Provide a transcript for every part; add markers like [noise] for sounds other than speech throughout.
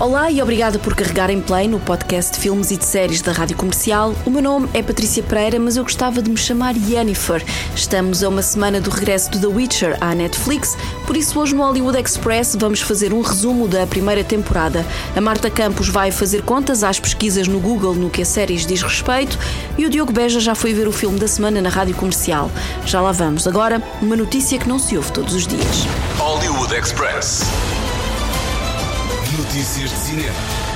Olá e obrigada por carregar em play no podcast de filmes e de séries da Rádio Comercial. O meu nome é Patrícia Pereira, mas eu gostava de me chamar Yennefer. Estamos a uma semana do regresso de The Witcher à Netflix, por isso hoje no Hollywood Express vamos fazer um resumo da primeira temporada. A Marta Campos vai fazer contas às pesquisas no Google no que a séries diz respeito e o Diogo Beja já foi ver o filme da semana na Rádio Comercial. Já lá vamos. Agora, uma notícia que não se ouve todos os dias. Hollywood Express. Notícias de cinema.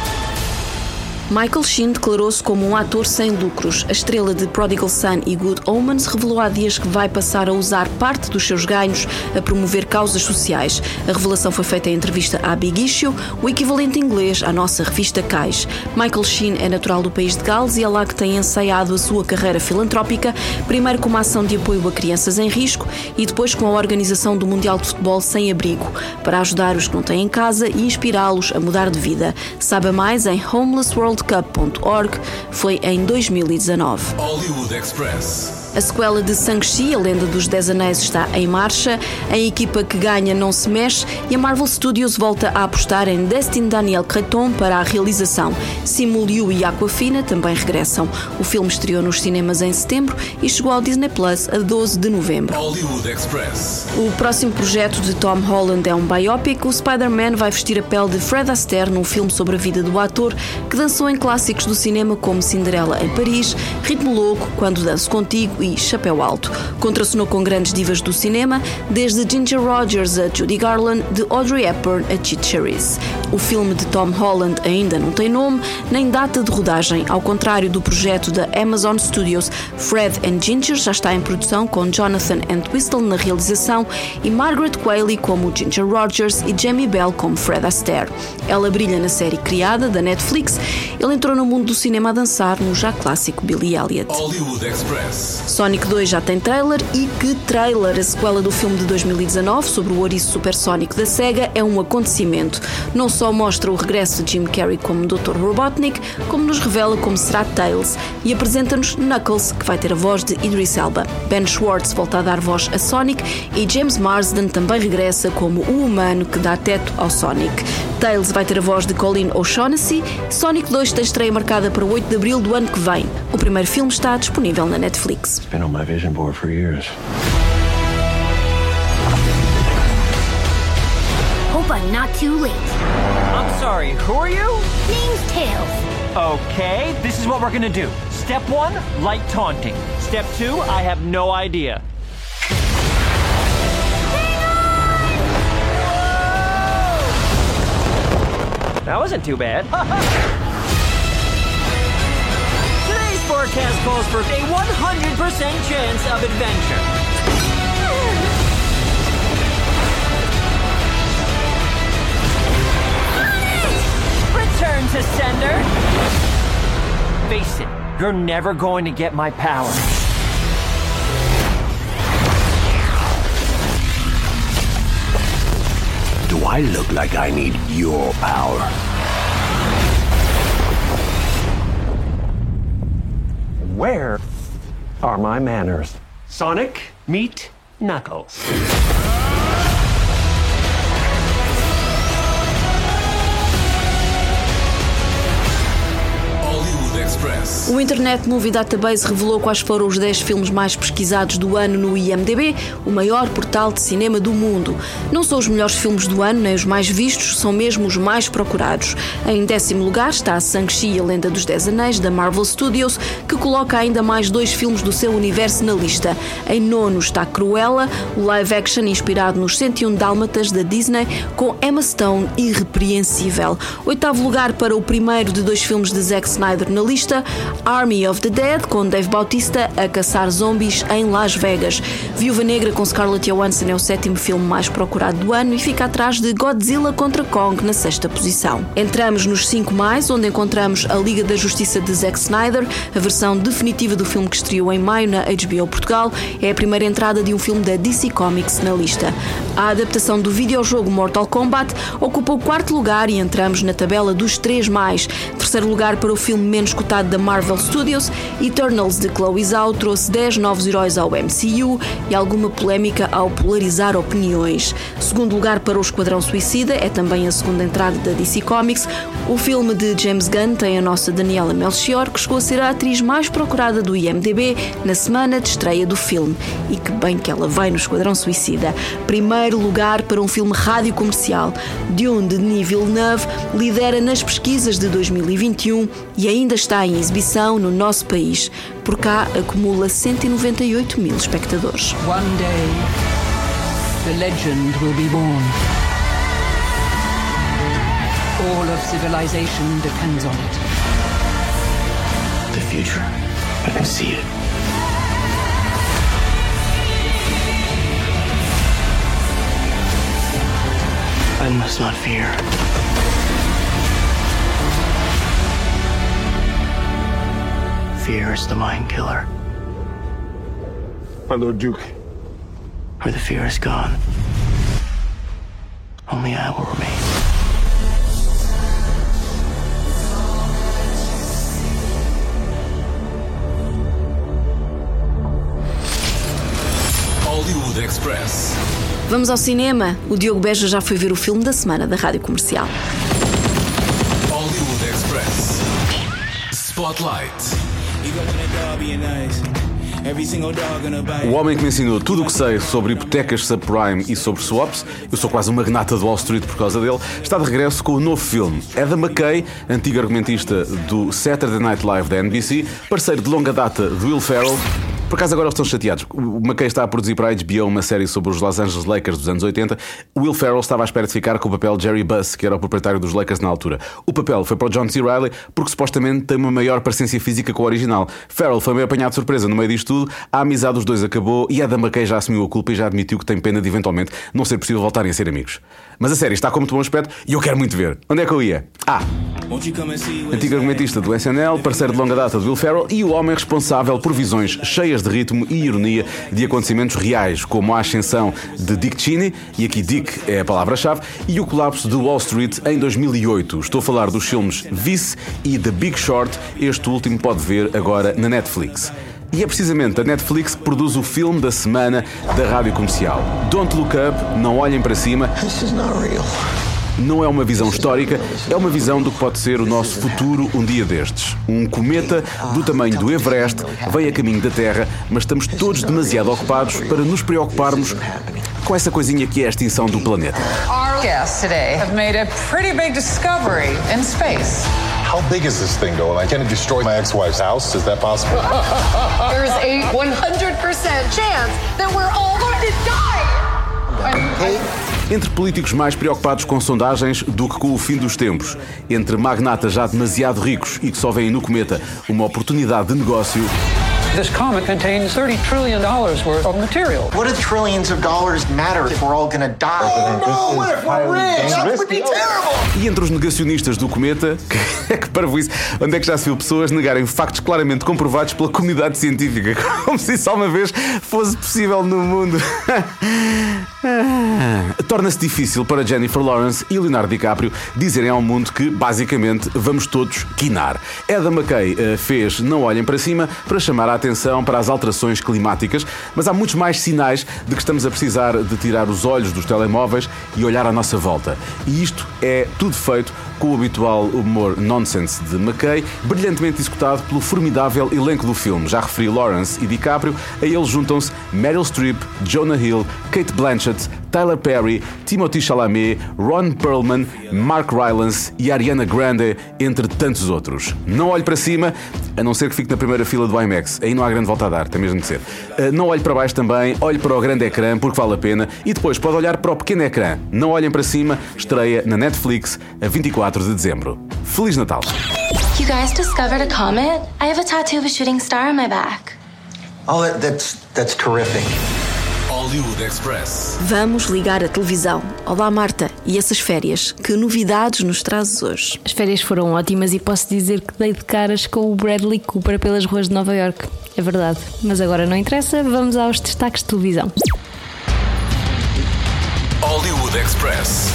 Michael Sheen declarou-se como um ator sem lucros. A estrela de Prodigal Son e Good Omens revelou há dias que vai passar a usar parte dos seus ganhos a promover causas sociais. A revelação foi feita em entrevista à Big Issue, o equivalente inglês à nossa revista Cais. Michael Sheen é natural do país de Gales e é lá que tem ensaiado a sua carreira filantrópica, primeiro com uma ação de apoio a crianças em risco e depois com a organização do Mundial de Futebol Sem Abrigo, para ajudar os que não têm em casa e inspirá-los a mudar de vida. Saiba mais em Homeless World worldcup.org foi em 2019. Hollywood Express. A sequela de Shang-Chi, a lenda dos Dez Anéis, está em marcha. A equipa que ganha não se mexe e a Marvel Studios volta a apostar em Destin Daniel Creton para a realização. Simu Liu e Aquafina também regressam. O filme estreou nos cinemas em setembro e chegou ao Disney Plus a 12 de novembro. O próximo projeto de Tom Holland é um biopic. O Spider-Man vai vestir a pele de Fred Astaire num filme sobre a vida do ator que dançou em clássicos do cinema como Cinderela em Paris, Ritmo Louco, Quando Danço Contigo e Chapéu Alto. Contracenou com grandes divas do cinema, desde Ginger Rogers a Judy Garland, de Audrey Hepburn a Chit Cherise. O filme de Tom Holland ainda não tem nome nem data de rodagem, ao contrário do projeto da Amazon Studios. Fred and Ginger já está em produção com Jonathan Entwistle na realização e Margaret Qualley como Ginger Rogers e Jamie Bell como Fred Astaire. Ela brilha na série criada da Netflix. Ele entrou no mundo do cinema a dançar no já clássico Billy Elliot. Sonic 2 já tem trailer e que trailer! A sequela do filme de 2019 sobre o ouriço supersónico da SEGA é um acontecimento. Não só mostra o regresso de Jim Carrey como Dr. Robotnik, como nos revela como será Tails e apresenta-nos Knuckles, que vai ter a voz de Idris Elba. Ben Schwartz volta a dar voz a Sonic e James Marsden também regressa como o humano que dá teto ao Sonic. Tails vai ter a voz de Colin O'Shaughnessy. Sonic 2 tem estreia marcada para 8 de abril do ano que vem. O primeiro filme está disponível na Netflix. It's been on my vision board for years. Hope I'm not too late. I'm sorry, who are you? Name's Tails. Okay, this is what we're gonna do. Step one, light taunting. Step two, I have no idea. That wasn't too bad. [laughs] Today's forecast calls for a 100% chance of adventure. Return to sender. Face it, you're never going to get my power. I look like I need your power? Where are my manners? Sonic, meet Knuckles. O Internet Movie Database revelou quais foram os 10 filmes mais pesquisados do ano no IMDb, o maior portal de cinema do mundo. Não são os melhores filmes do ano, nem os mais vistos, são mesmo os mais procurados. Em décimo lugar está Shang-Chi, a Lenda dos Dez Anéis, da Marvel Studios, que coloca ainda mais dois filmes do seu universo na lista. Em nono está Cruella, o live action inspirado nos 101 Dálmatas da Disney, com Emma Stone irrepreensível. Oitavo lugar para o primeiro de dois filmes de Zack Snyder na lista, Army of the Dead, com Dave Bautista a caçar zombies em Las Vegas. Viúva Negra com Scarlett Johansson é o sétimo filme mais procurado do ano e fica atrás de Godzilla contra Kong na sexta posição. Entramos nos 5 mais, onde encontramos a Liga da Justiça de Zack Snyder, a versão definitiva do filme que estreou em maio na HBO Portugal. É a primeira entrada de um filme da DC Comics na lista. A adaptação do videojogo Mortal Kombat ocupa o quarto lugar e entramos na tabela dos 3 mais. Terceiro lugar para o filme menos cotado da Marvel Studios, Eternals de Chloe Zhao trouxe 10 novos heróis ao MCU e alguma polémica ao polarizar opiniões. Segundo lugar para o Esquadrão Suicida, é também a segunda entrada da DC Comics. O filme de James Gunn tem a nossa Daniela Melchior, que chegou a ser a atriz mais procurada do IMDb na semana de estreia do filme. E que bem que ela vai no Esquadrão Suicida. Primeiro lugar para um filme rádio comercial. Dune de Denis Villeneuve lidera nas pesquisas de 2021 e ainda está em exibição no nosso país. Por cá acumula 198 mil espectadores. One day, the legend will be born. All of civilization depends on it. The future. I can see it. I must not fear. Fear is the mind killer. My Lord Duke. Where the fear is gone, only I will remain. Hollywood Express. Vamos ao cinema. O Diogo Beja já foi ver o filme da semana da Rádio Comercial. Hollywood Express. Spotlight. O homem que me ensinou tudo o que sei sobre hipotecas subprime e sobre swaps, eu sou quase uma magnata do Wall Street por causa dele, está de regresso com o novo filme. Adam McKay, antigo argumentista do Saturday Night Live da NBC, parceiro de longa data de Will Ferrell, por acaso agora estão chateados. O McKay está a produzir para a HBO uma série sobre os Los Angeles Lakers dos anos 80. O Will Ferrell estava à espera de ficar com o papel de Jerry Buss, que era o proprietário dos Lakers na altura. O papel foi para o John C. Reilly porque supostamente tem uma maior parecência física com o original. Ferrell foi meio apanhado de surpresa no meio disto tudo, a amizade dos dois acabou e Adam McKay já assumiu a culpa e já admitiu que tem pena de eventualmente não ser possível voltarem a ser amigos. Mas a série está com muito bom aspecto e eu quero muito ver. Onde é que eu ia? Ah! Antigo argumentista do SNL, parceiro de longa data de Will Ferrell e o homem responsável por visões cheias de ritmo e ironia de acontecimentos reais, como a ascensão de Dick Cheney, e aqui Dick é a palavra-chave, e o colapso de Wall Street em 2008. Estou a falar dos filmes Vice e The Big Short, este último pode ver agora na Netflix. E é precisamente a Netflix que produz o filme da semana da rádio comercial. Don't Look Up, Não Olhem para Cima. This is not real. Não é uma visão histórica, é uma visão do que pode ser o nosso futuro um dia destes. Um cometa do tamanho do Everest vem a caminho da Terra, mas estamos todos demasiado ocupados para nos preocuparmos com essa coisinha que é a extinção do planeta. Our guests today have made a pretty big discovery in space. How big is this thing, though? Like, can it destroy my ex-wife's house? Is that possible? [laughs] There's a 100% chance that we're all going to die. Entre políticos mais preocupados com sondagens do que com o fim dos tempos, entre magnatas já demasiado ricos e que só veem no cometa uma oportunidade de negócio, This comet contains $30 trillion worth of material. What do trillions of dollars matter if we're all gonna die? no, what if we're rich? That would be terrible! E entre os negacionistas do cometa, [laughs] que, que para isso, onde é que já se viu pessoas negarem factos claramente comprovados pela comunidade científica, [laughs] como se isso alguma vez fosse possível no mundo? [laughs] Torna-se difícil para Jennifer Lawrence e Leonardo DiCaprio dizerem ao mundo que, basicamente, vamos todos quinar. Adam McKay eh, fez Não Olhem para Cima para chamar a atenção para as alterações climáticas, mas há muitos mais sinais de que estamos a precisar de tirar os olhos dos telemóveis e olhar à nossa volta. E isto é tudo feito com o habitual humor nonsense de McKay, brilhantemente executado pelo formidável elenco do filme. Já referi Lawrence e DiCaprio, a eles juntam-se Meryl Streep, Jonah Hill, Kate Blanchett, Tyler Perry, Timothy Chalamet, Ron Perlman, Mark Rylance e Ariana Grande, entre tantos outros. Não olhe para cima, a não ser que fique na primeira fila do IMAX. Aí não há grande volta a dar, tem mesmo de ser. Uh, não olhe para baixo também, olhe para o grande ecrã, porque vale a pena, e depois pode olhar para o pequeno ecrã. Não olhem para cima, estreia na Netflix a 24 de dezembro. Feliz Natal! You guys discovered a comet? I have a tattoo of a shooting star on my back. Oh, that, that's that's terrific. Hollywood Express. Vamos ligar a televisão. Olá, Marta. E essas férias? Que novidades nos trazes hoje? As férias foram ótimas e posso dizer que dei de caras com o Bradley Cooper pelas ruas de Nova York. É verdade. Mas agora não interessa, vamos aos destaques de televisão. Hollywood Express.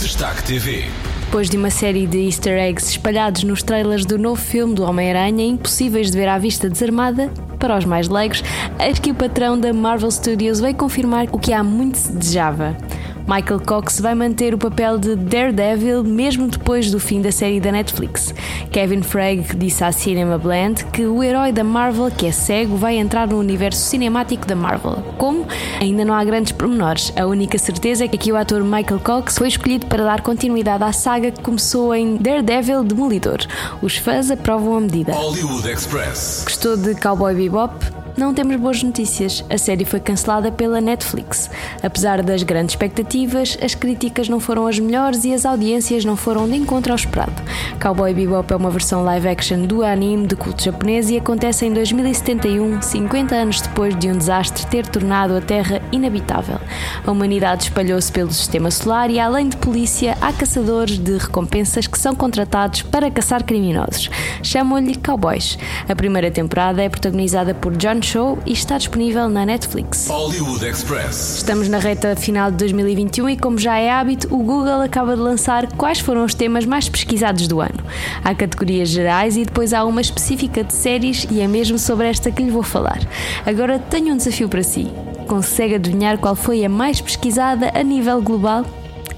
Destaque TV. Depois de uma série de easter eggs espalhados nos trailers do novo filme do Homem-Aranha, impossíveis de ver à vista desarmada, para os mais leigos, eis que o patrão da Marvel Studios veio confirmar o que há muito se desejava. Michael Cox vai manter o papel de Daredevil mesmo depois do fim da série da Netflix. Kevin Feige disse à Cinema Blend que o herói da Marvel, que é cego, vai entrar no universo cinemático da Marvel. Como? Ainda não há grandes pormenores. A única certeza é que o ator Michael Cox foi escolhido para dar continuidade à saga que começou em Daredevil Demolidor. Os fãs aprovam a medida. Hollywood Express. Gostou de Cowboy Bebop? Não temos boas notícias. A série foi cancelada pela Netflix. Apesar das grandes expectativas, as críticas não foram as melhores e as audiências não foram de encontro ao esperado. Cowboy Bebop é uma versão live action do anime de culto japonês e acontece em 2071, 50 anos depois de um desastre ter tornado a Terra inabitável. A humanidade espalhou-se pelo sistema solar e, além de polícia, há caçadores de recompensas que são contratados para caçar criminosos. Chamam-lhe cowboys. A primeira temporada é protagonizada por John Show e está disponível na Netflix. Hollywood Express. Estamos na reta final de 2021 e, como já é hábito, o Google acaba de lançar quais foram os temas mais pesquisados do ano. Há categorias gerais e depois há uma específica de séries, e é mesmo sobre esta que lhe vou falar. Agora tenho um desafio para si. Consegue adivinhar qual foi a mais pesquisada a nível global?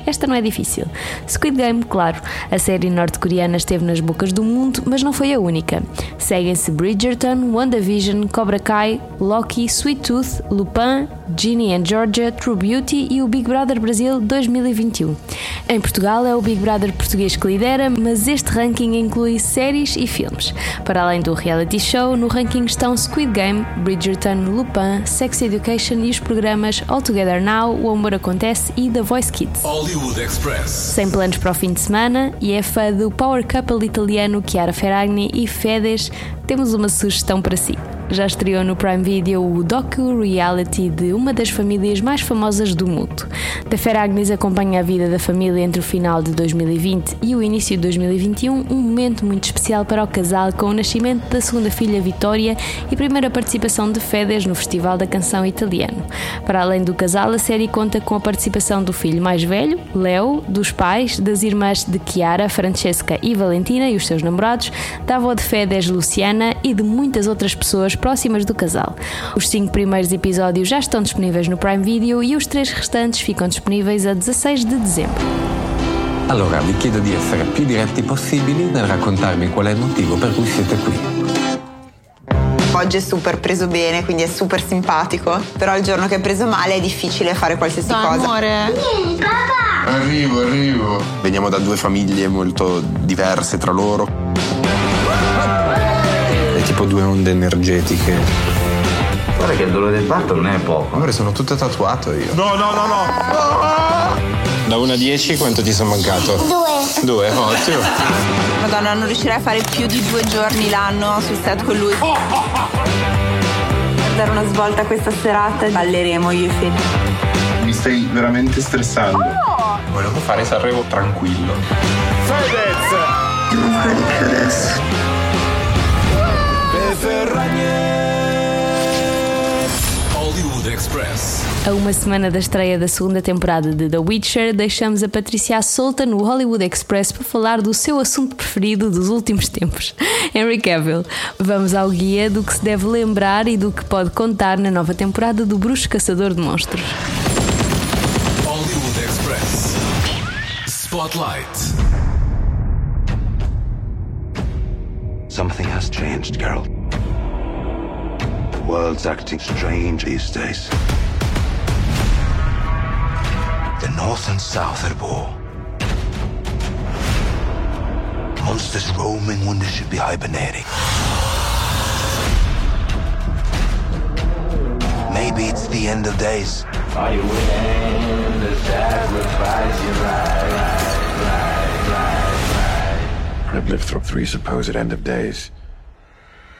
Esta não é difícil. Squid Game, claro, a série norte-coreana esteve nas bocas do mundo, mas não foi a única. Seguem-se Bridgerton, WandaVision, Cobra Kai, Loki, Sweet Tooth, Lupin, Ginny and Georgia, True Beauty e o Big Brother Brasil 2021. Em Portugal é o Big Brother português que lidera, mas este ranking inclui séries e filmes. Para além do reality show, no ranking estão Squid Game, Bridgerton, Lupin, Sex Education e os programas All Together Now, O Amor Acontece e The Voice Kids. Hollywood Express. Sem planos para o fim de semana e é fã do power couple italiano Chiara Ferragni e Fedes, temos uma sugestão para si. Já estreou no Prime Video o docu-reality de uma das famílias mais famosas do mundo. Da Ferragnis acompanha a vida da família entre o final de 2020 e o início de 2021, um momento muito especial para o casal com o nascimento da segunda filha Vitória e primeira participação de Fedes no Festival da Canção Italiano. Para além do casal, a série conta com a participação do filho mais velho, Leo, dos pais, das irmãs de Chiara, Francesca e Valentina e os seus namorados, da avó de Fedes, Luciana e de muitas outras pessoas próximas do casal. Os cinco primeiros episódios já estão disponíveis no Prime Video e os três restantes ficam disponíveis a 16 de dezembro. Allora vi chiedo di essere più diretti possibili nel raccontarmi qual è il motivo per cui siete qui. Oggi è super preso bene, quindi è super simpatico. Però il giorno che è preso male è difficile fare qualsiasi cosa. Amore. Vieni, papà! Arrivo, arrivo. Veniamo da due famiglie molto diverse tra loro. Tipo due onde energetiche. Guarda che il dolore del parto non è poco. Amore, sono tutto tatuato io. No, no, no, no. Da 1 a 10 quanto ti sono mancato? Due. Due, ottimo. Madonna, non riuscirei a fare più di due giorni l'anno sul set con lui. Per dare una svolta a questa serata balleremo io e Fede. Mi stai veramente stressando. Volevo fare Sanremo tranquillo. Fedez! Devo fare di Hollywood Express. A uma semana da estreia da segunda temporada de The Witcher, deixamos a Patrícia solta no Hollywood Express para falar do seu assunto preferido dos últimos tempos, [laughs] Henry Cavill. Vamos ao guia do que se deve lembrar e do que pode contar na nova temporada do Bruxo Caçador de Monstros. Hollywood Express. Spotlight. Something has changed, Geralt. The world's acting strange these days. The North and South are at war. Monsters roaming when they should be hibernating. Maybe it's the end of days. Are you willing to sacrifice your life? I've lived through three supposed end of days.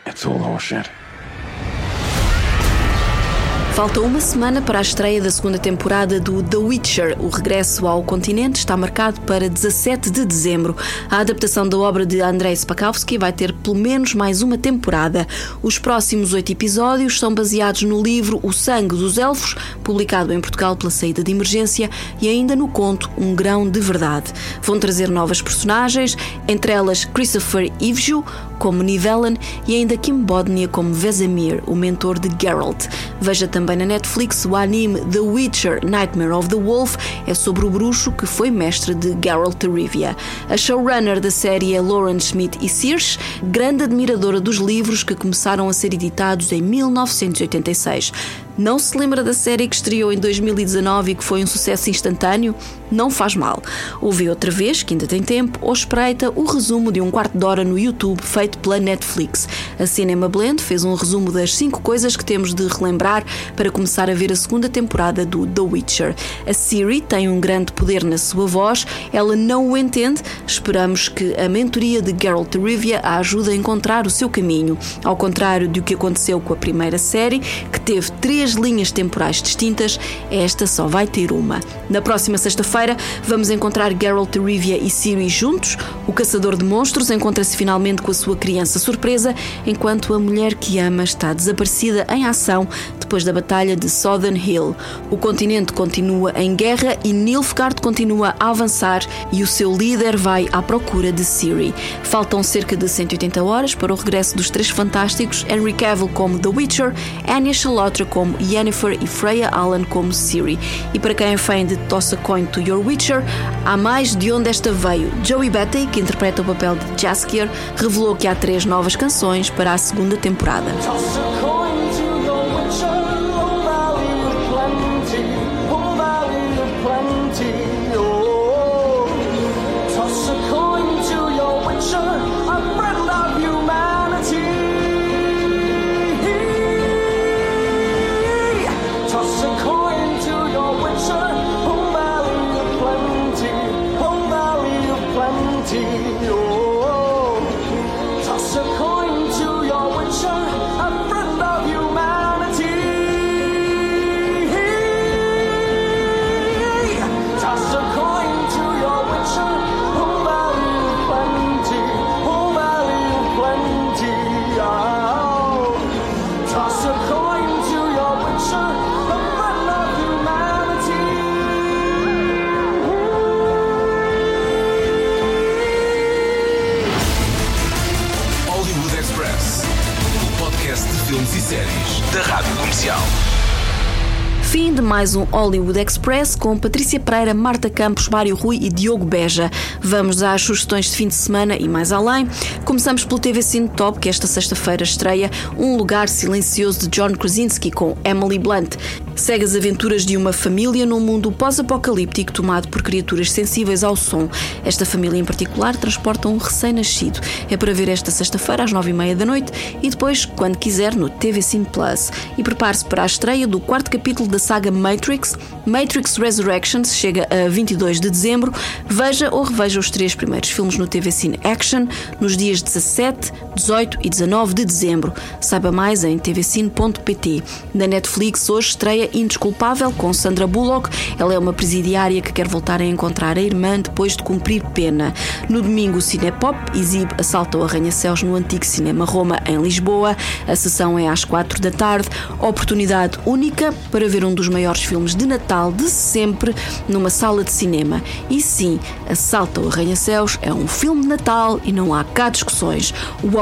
It's all horseshit. Falta uma semana para a estreia da segunda temporada do The Witcher. O regresso ao continente está marcado para 17 de dezembro. A adaptação da obra de Andrei Spakowski vai ter pelo menos mais uma temporada. Os próximos oito episódios são baseados no livro O Sangue dos Elfos, publicado em Portugal pela saída de emergência, e ainda no conto Um Grão de Verdade. Vão trazer novas personagens, entre elas Christopher Ivju como Nivellen e ainda Kim Bodnia como Vesemir, o mentor de Geralt. Veja também na Netflix o anime The Witcher Nightmare of the Wolf, é sobre o bruxo que foi mestre de Geralt de Rivia. A showrunner da série é Lauren Schmidt e Sears, grande admiradora dos livros que começaram a ser editados em 1986. Não se lembra da série que estreou em 2019 e que foi um sucesso instantâneo? Não faz mal. Ouve outra vez, que ainda tem tempo, ou espreita o resumo de um quarto de hora no YouTube feito pela Netflix. A Cinema Blend fez um resumo das 5 coisas que temos de relembrar para começar a ver a segunda temporada do The Witcher. A Siri tem um grande poder na sua voz, ela não o entende. Esperamos que a mentoria de Geralt Rivia a ajude a encontrar o seu caminho. Ao contrário do que aconteceu com a primeira série, que teve três três linhas temporais distintas, esta só vai ter uma. Na próxima sexta-feira vamos encontrar Geralt Rivia e Ciri juntos. O caçador de monstros encontra-se finalmente com a sua criança surpresa, enquanto a mulher que ama está desaparecida em ação depois da batalha de Southern Hill. O continente continua em guerra e Nilfgaard continua a avançar e o seu líder vai à procura de Ciri. Faltam cerca de 180 horas para o regresso dos três fantásticos, Henry Cavill como The Witcher, Anya Chalotra como Yennefer e Freya Allan como Ciri. E para quem é fã de Toss a Coin to Your Witcher, há mais de onde esta veio. Joey Batty, que interpreta o papel de Jaskier, revelou que há três novas canções para a segunda temporada. Fim de mais um Hollywood Express com Patrícia Pereira, Marta Campos, Mário Rui e Diogo Beja. Vamos às sugestões de fim de semana e mais além. Começamos pelo TV Cine Top, que esta sexta-feira estreia Um Lugar Silencioso de John Krasinski com Emily Blunt. Segue as aventuras de uma família num mundo pós-apocalíptico tomado por criaturas sensíveis ao som. Esta família em particular transporta um recém-nascido. É para ver esta sexta-feira às nove e meia da noite e depois, quando quiser, no TV Cine Plus. E prepare-se para a estreia do quarto capítulo da saga Matrix. Matrix Resurrections chega a 22 de dezembro. Veja ou reveja os três primeiros filmes no TV Cine Action nos dias 17, 18 e 19 de dezembro. Saiba mais em tvcine.pt. Na Netflix hoje estreia Indesculpável com Sandra Bullock. Ela é uma presidiária que quer voltar a encontrar a irmã depois de cumprir pena. No domingo, o Cinepop exibe Assalto ao Arranha-Céus no antigo Cinema Roma, em Lisboa. A sessão é às quatro da tarde. Oportunidade única para ver um dos maiores filmes de Natal de sempre numa sala de cinema. E sim, Assalto ao Arranha-Céus é um filme de Natal e não há cá discussões. O